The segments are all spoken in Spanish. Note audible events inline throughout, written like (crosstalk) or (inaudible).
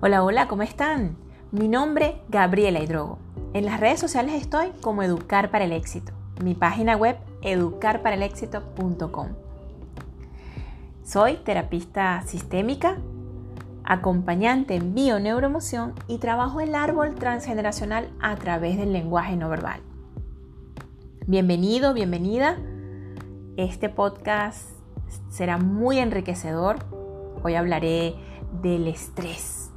Hola, hola, ¿cómo están? Mi nombre Gabriela Hidrogo. En las redes sociales estoy como Educar para el Éxito. Mi página web educarparalexito.com. Soy terapista sistémica, acompañante en bio-neuroemoción y trabajo el árbol transgeneracional a través del lenguaje no verbal. Bienvenido, bienvenida. Este podcast será muy enriquecedor. Hoy hablaré del estrés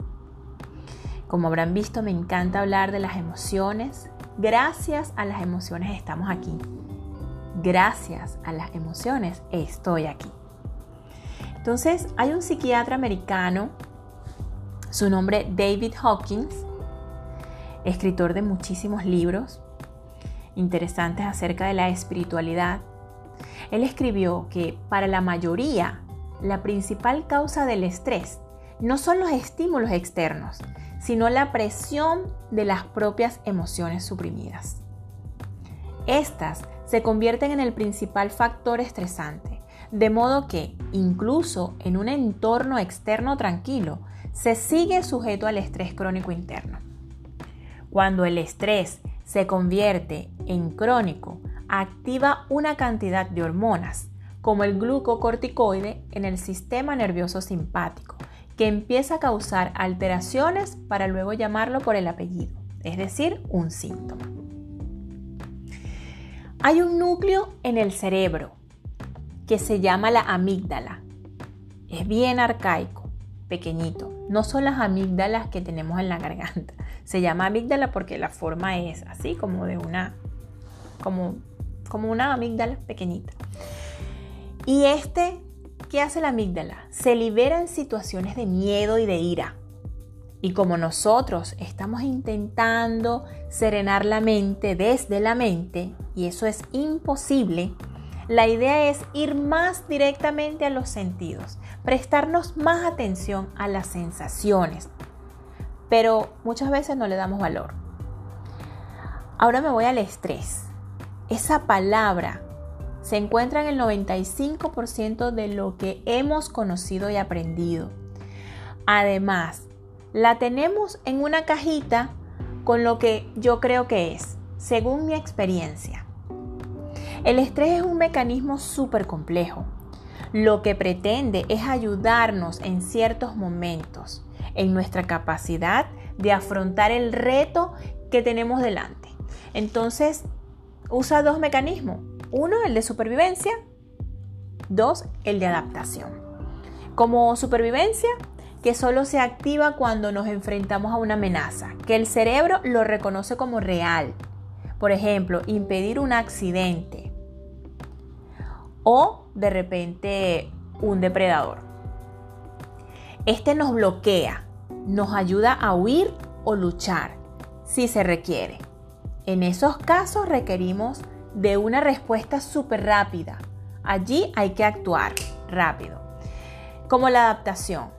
como habrán visto, me encanta hablar de las emociones. Gracias a las emociones estamos aquí. Gracias a las emociones estoy aquí. Entonces, hay un psiquiatra americano, su nombre David Hawkins, escritor de muchísimos libros interesantes acerca de la espiritualidad. Él escribió que para la mayoría, la principal causa del estrés no son los estímulos externos, sino la presión de las propias emociones suprimidas. Estas se convierten en el principal factor estresante, de modo que, incluso en un entorno externo tranquilo, se sigue sujeto al estrés crónico interno. Cuando el estrés se convierte en crónico, activa una cantidad de hormonas, como el glucocorticoide, en el sistema nervioso simpático, que empieza a causar alteraciones para luego llamarlo por el apellido, es decir, un síntoma. Hay un núcleo en el cerebro que se llama la amígdala. Es bien arcaico, pequeñito. No son las amígdalas que tenemos en la garganta. (laughs) Se llama amígdala porque la forma es así como de una como como una amígdala pequeñita. Y este ¿Qué hace la amígdala? Se libera en situaciones de miedo y de ira. Y como nosotros estamos intentando serenar la mente desde la mente, y eso es imposible, la idea es ir más directamente a los sentidos, prestarnos más atención a las sensaciones, pero muchas veces no le damos valor. Ahora me voy al estrés. Esa palabra se encuentra en el 95% de lo que hemos conocido y aprendido. Además, la tenemos en una cajita con lo que yo creo que es, según mi experiencia. El estrés es un mecanismo súper complejo. Lo que pretende es ayudarnos en ciertos momentos, en nuestra capacidad de afrontar el reto que tenemos delante. Entonces, usa dos mecanismos. Uno, el de supervivencia. Dos, el de adaptación. Como supervivencia, que solo se activa cuando nos enfrentamos a una amenaza, que el cerebro lo reconoce como real. Por ejemplo, impedir un accidente o de repente un depredador. Este nos bloquea, nos ayuda a huir o luchar si se requiere. En esos casos requerimos de una respuesta súper rápida. Allí hay que actuar rápido. Como la adaptación.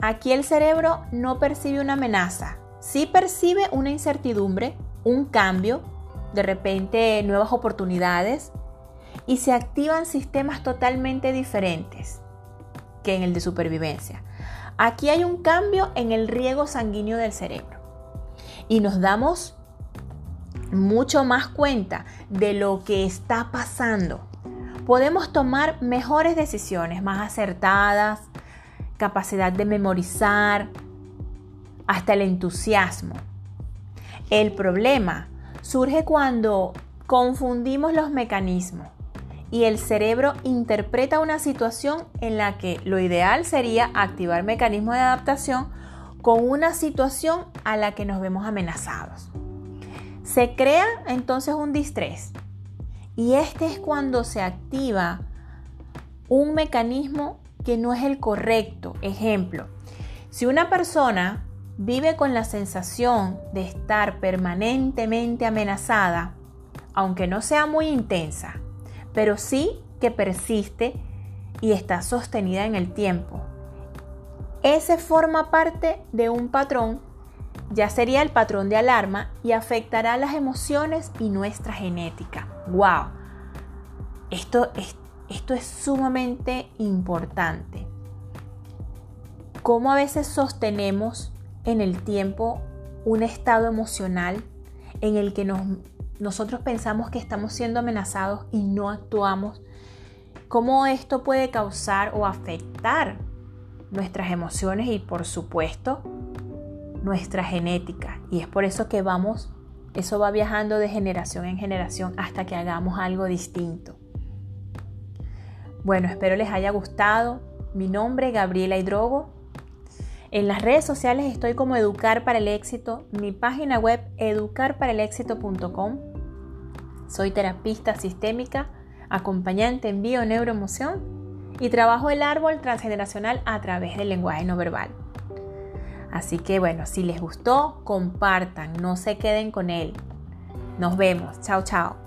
Aquí el cerebro no percibe una amenaza, sí percibe una incertidumbre, un cambio, de repente nuevas oportunidades y se activan sistemas totalmente diferentes que en el de supervivencia. Aquí hay un cambio en el riego sanguíneo del cerebro y nos damos mucho más cuenta de lo que está pasando, podemos tomar mejores decisiones, más acertadas, capacidad de memorizar, hasta el entusiasmo. El problema surge cuando confundimos los mecanismos y el cerebro interpreta una situación en la que lo ideal sería activar mecanismos de adaptación con una situación a la que nos vemos amenazados. Se crea entonces un distrés y este es cuando se activa un mecanismo que no es el correcto. Ejemplo, si una persona vive con la sensación de estar permanentemente amenazada, aunque no sea muy intensa, pero sí que persiste y está sostenida en el tiempo. Ese forma parte de un patrón ya sería el patrón de alarma y afectará las emociones y nuestra genética. ¡Wow! Esto es, esto es sumamente importante. Cómo a veces sostenemos en el tiempo un estado emocional en el que nos, nosotros pensamos que estamos siendo amenazados y no actuamos, cómo esto puede causar o afectar nuestras emociones y por supuesto nuestra genética. Y es por eso que vamos, eso va viajando de generación en generación hasta que hagamos algo distinto. Bueno, espero les haya gustado. Mi nombre es Gabriela Hidrogo. En las redes sociales estoy como Educar para el Éxito. Mi página web educarparalexito.com. Soy terapista sistémica, acompañante en bio neuroemoción y trabajo el árbol transgeneracional a través del lenguaje no verbal. Así que bueno, si les gustó, compartan, no se queden con él. Nos vemos. Chao, chao.